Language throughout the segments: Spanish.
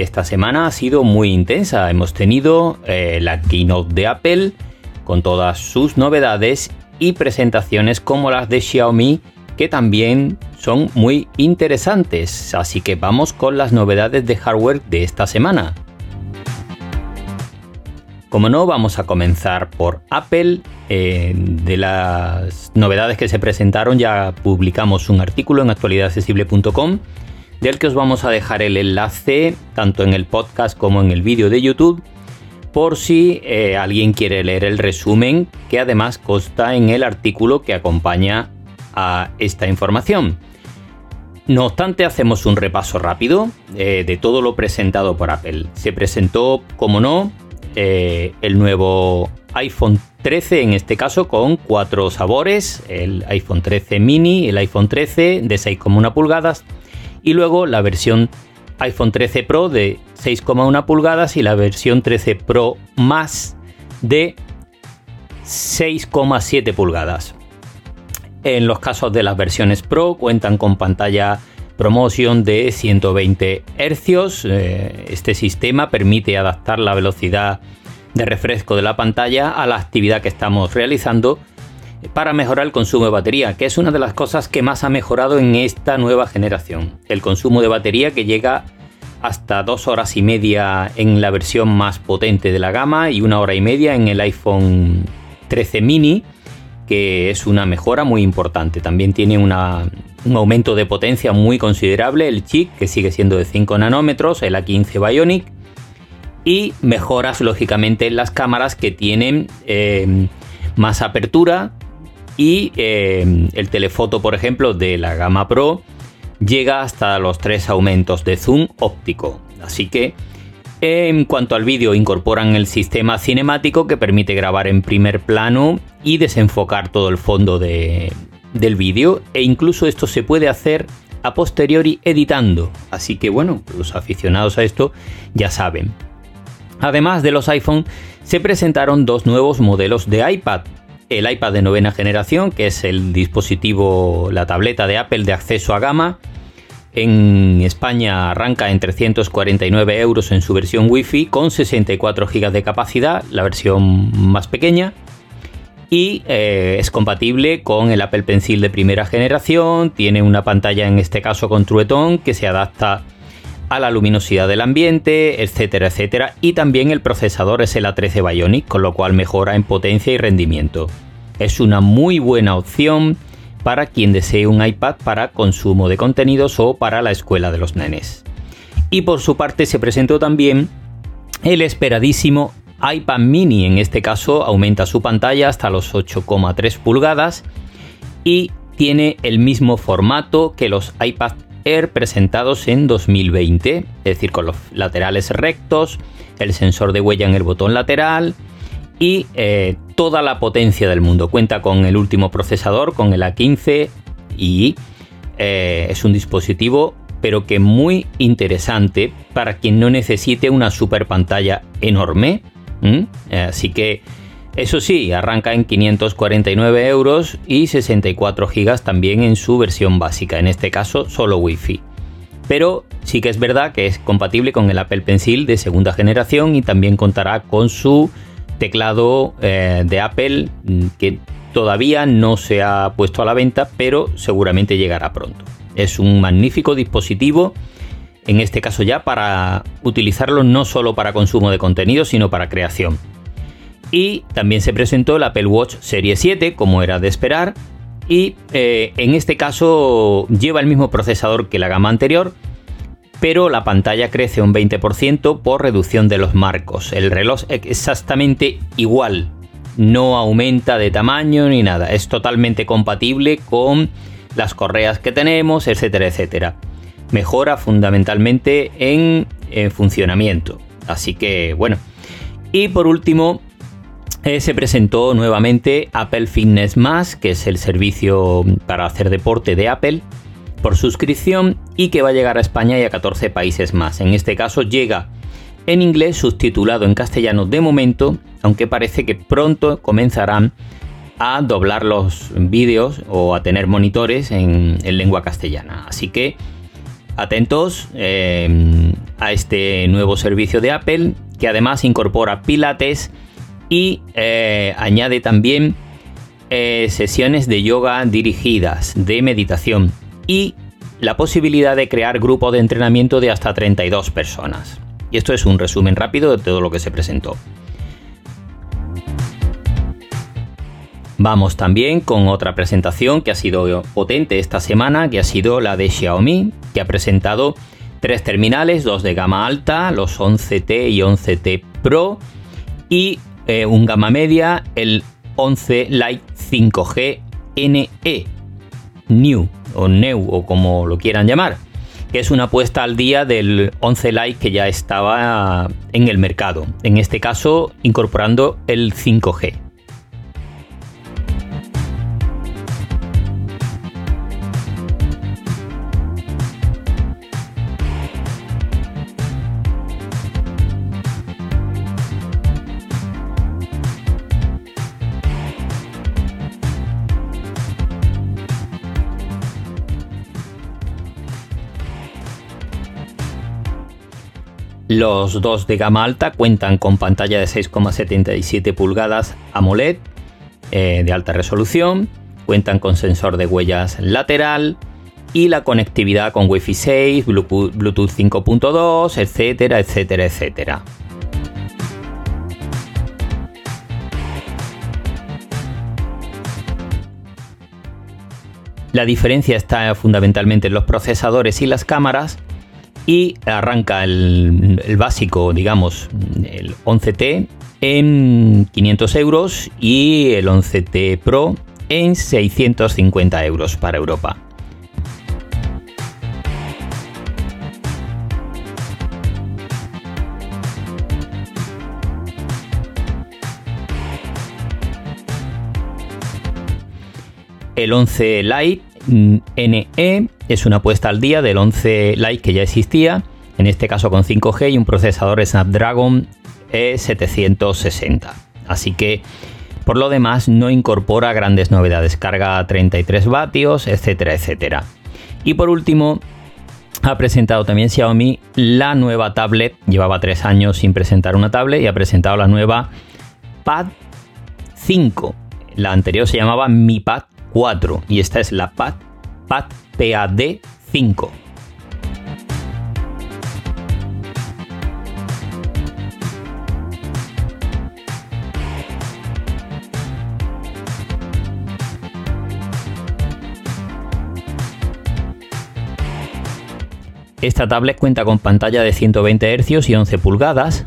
Esta semana ha sido muy intensa, hemos tenido eh, la keynote de Apple con todas sus novedades y presentaciones como las de Xiaomi que también son muy interesantes, así que vamos con las novedades de hardware de esta semana. Como no, vamos a comenzar por Apple. Eh, de las novedades que se presentaron ya publicamos un artículo en actualidadaccesible.com del que os vamos a dejar el enlace tanto en el podcast como en el vídeo de YouTube por si eh, alguien quiere leer el resumen que además consta en el artículo que acompaña a esta información. No obstante, hacemos un repaso rápido eh, de todo lo presentado por Apple. Se presentó, como no, eh, el nuevo iPhone 13, en este caso con cuatro sabores, el iPhone 13 mini, el iPhone 13 de 6,1 pulgadas y luego la versión iPhone 13 Pro de 6,1 pulgadas y la versión 13 Pro más de 6,7 pulgadas. En los casos de las versiones Pro cuentan con pantalla promoción de 120 Hz. Eh, este sistema permite adaptar la velocidad de refresco de la pantalla a la actividad que estamos realizando para mejorar el consumo de batería, que es una de las cosas que más ha mejorado en esta nueva generación. El consumo de batería que llega hasta dos horas y media en la versión más potente de la gama y una hora y media en el iPhone 13 mini, que es una mejora muy importante. También tiene un aumento de potencia muy considerable, el chip que sigue siendo de 5 nanómetros, el A15 Bionic, y mejoras lógicamente en las cámaras que tienen eh, más apertura y eh, el telefoto, por ejemplo, de la gama Pro llega hasta los tres aumentos de zoom óptico. Así que en cuanto al vídeo, incorporan el sistema cinemático que permite grabar en primer plano y desenfocar todo el fondo de, del vídeo e incluso esto se puede hacer a posteriori editando. Así que bueno, los aficionados a esto ya saben. Además de los iPhone, se presentaron dos nuevos modelos de iPad. El iPad de novena generación, que es el dispositivo, la tableta de Apple de acceso a gama. En España arranca en 349 euros en su versión Wi-Fi con 64 GB de capacidad, la versión más pequeña y eh, es compatible con el Apple Pencil de primera generación, tiene una pantalla en este caso con truetón que se adapta a la luminosidad del ambiente, etcétera, etcétera, y también el procesador es el A13 Bionic, con lo cual mejora en potencia y rendimiento. Es una muy buena opción para quien desee un iPad para consumo de contenidos o para la escuela de los nenes. Y por su parte se presentó también el esperadísimo iPad mini en este caso aumenta su pantalla hasta los 8,3 pulgadas y tiene el mismo formato que los iPad Presentados en 2020, es decir, con los laterales rectos, el sensor de huella en el botón lateral y eh, toda la potencia del mundo. Cuenta con el último procesador, con el A15 y eh, es un dispositivo pero que muy interesante para quien no necesite una super pantalla enorme. Así que eso sí, arranca en 549 euros y 64 gigas también en su versión básica, en este caso solo Wi-Fi. Pero sí que es verdad que es compatible con el Apple Pencil de segunda generación y también contará con su teclado eh, de Apple mm, que todavía no se ha puesto a la venta, pero seguramente llegará pronto. Es un magnífico dispositivo en este caso ya para utilizarlo no solo para consumo de contenido, sino para creación. Y también se presentó el Apple Watch Serie 7, como era de esperar, y eh, en este caso lleva el mismo procesador que la gama anterior, pero la pantalla crece un 20% por reducción de los marcos. El reloj es exactamente igual, no aumenta de tamaño ni nada, es totalmente compatible con las correas que tenemos, etcétera, etcétera mejora fundamentalmente en, funcionamiento. Así que bueno. Y por último, eh, se presentó nuevamente Apple Fitness Más, que es el servicio para hacer deporte de Apple por suscripción y que va a llegar a España y a 14 países más. En este caso llega en inglés subtitulado en castellano de momento, aunque parece que pronto comenzarán a doblar los vídeos o a tener monitores en, lengua castellana. Así que atentos eh, a este nuevo servicio de Apple que además incorpora pilates y eh, añade también eh, sesiones de yoga dirigidas, de meditación y la posibilidad de crear grupos de entrenamiento de hasta 32 personas. Y esto es un resumen rápido de todo lo que se presentó. Vamos también con otra presentación que ha sido potente esta semana, que ha sido la de Xiaomi, que ha presentado tres terminales, dos de gama alta, los 11T y 11T Pro, y eh, un gama media, el 11 Lite 5G NE, New o New o como lo quieran llamar, que es una puesta al día del 11 Lite que ya estaba en el mercado, en este caso incorporando el 5G. Los dos de gama alta cuentan con pantalla de 6,77 pulgadas AMOLED eh, de alta resolución, cuentan con sensor de huellas lateral y la conectividad con Wi-Fi 6, Bluetooth 5.2, etcétera, etcétera, etcétera. La diferencia está fundamentalmente en los procesadores y las cámaras, y arranca el, básico, digamos, el 11T en 500 euros y el 11T Pro en 650 euros para Europa. El 11 Lite NE es una puesta al día del 11 Lite que ya existía, en este caso con 5G y un procesador Snapdragon E760. Así que por lo demás no incorpora grandes novedades, carga 33 vatios, etcétera, etcétera. Y por último, ha presentado también Xiaomi la nueva tablet. Llevaba tres años sin presentar una tablet y ha presentado la nueva Pad 5. La anterior se llamaba Mi Pad 4 y esta es la PAD, PAD PAD 5. Esta tablet cuenta con pantalla de 120 Hz y 11 pulgadas,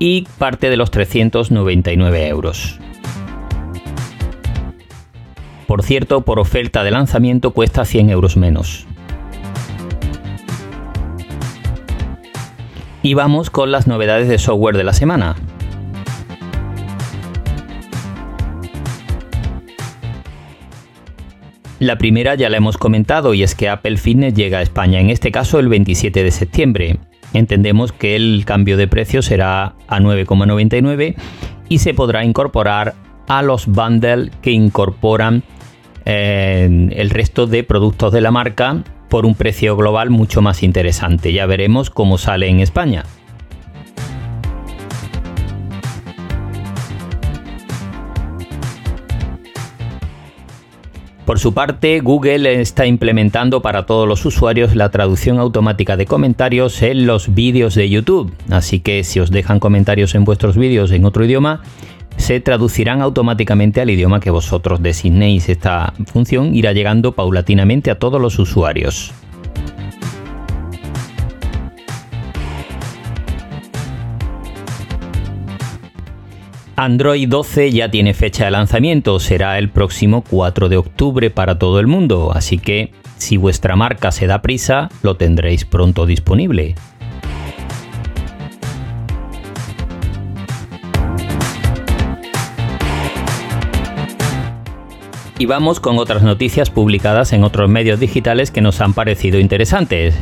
y parte de los 399 euros. Por cierto, por oferta de lanzamiento cuesta 100 euros menos. Y vamos con las novedades de software de la semana. La primera ya la hemos comentado y es que Apple Fitness llega a España, en este caso el 27 de septiembre entendemos que el cambio de precio será a 9,99 y se podrá incorporar a los bundles que incorporan eh, el resto de productos de la marca por un precio global mucho más interesante. Ya veremos cómo sale en España. Por su parte, Google está implementando para todos los usuarios la traducción automática de comentarios en los vídeos de YouTube. Así que si os dejan comentarios en vuestros vídeos en otro idioma, se traducirán automáticamente al idioma que vosotros designéis. Esta función irá llegando paulatinamente a todos los usuarios. Android 12 ya tiene fecha de lanzamiento, será el próximo 4 de octubre para todo el mundo, así que si vuestra marca se da prisa, lo tendréis pronto disponible. Y vamos con otras noticias publicadas en otros medios digitales que nos han parecido interesantes.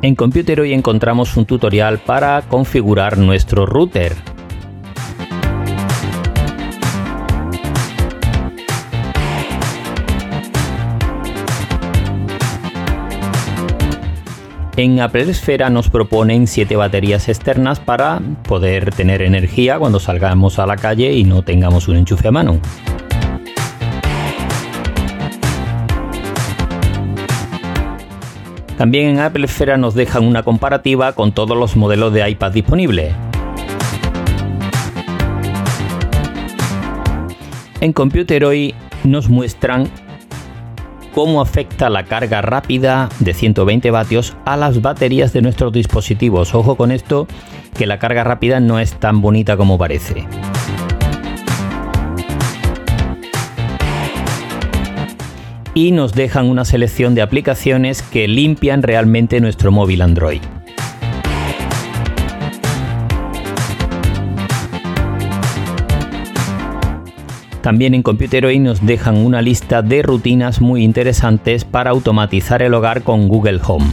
En Computer hoy encontramos un tutorial para configurar nuestro router. En Apple Esfera nos proponen 7 baterías externas para poder tener energía cuando salgamos a la calle y no tengamos un enchufe a mano. También en Apple Esfera nos dejan una comparativa con todos los modelos de iPad disponibles. En Computer hoy nos muestran cómo afecta la carga rápida de 120 vatios a las baterías de nuestros dispositivos. Ojo con esto, que la carga rápida no es tan bonita como parece. Y nos dejan una selección de aplicaciones que limpian realmente nuestro móvil Android. También en Computer hoy nos dejan una lista de rutinas muy interesantes para automatizar el hogar con Google Home.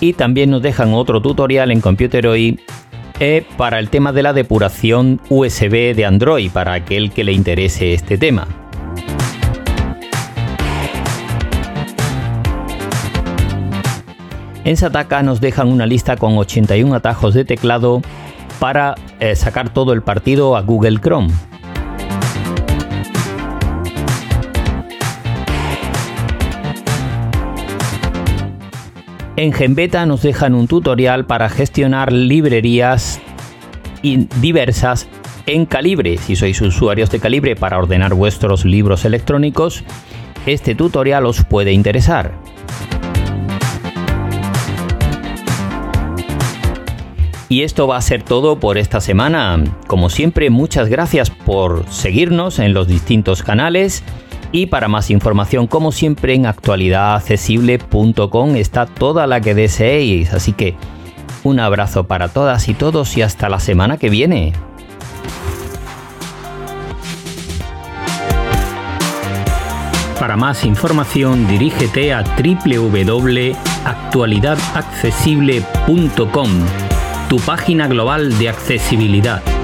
Y también nos dejan otro tutorial en Computer hoy eh, para el tema de la depuración USB de Android, para aquel que le interese este tema. En Sataka nos dejan una lista con 81 atajos de teclado para eh, sacar todo el partido a Google Chrome. En Genbeta nos dejan un tutorial para gestionar librerías diversas en Calibre. Si sois usuarios de Calibre para ordenar vuestros libros electrónicos, este tutorial os puede interesar. Y esto va a ser todo por esta semana. Como siempre, muchas gracias por seguirnos en los distintos canales. Y para más información, como siempre, en actualidadaccesible.com está toda la que deseéis. Así que un abrazo para todas y todos y hasta la semana que viene. Para más información dirígete a www.actualidadaccesible.com tu página global de accesibilidad.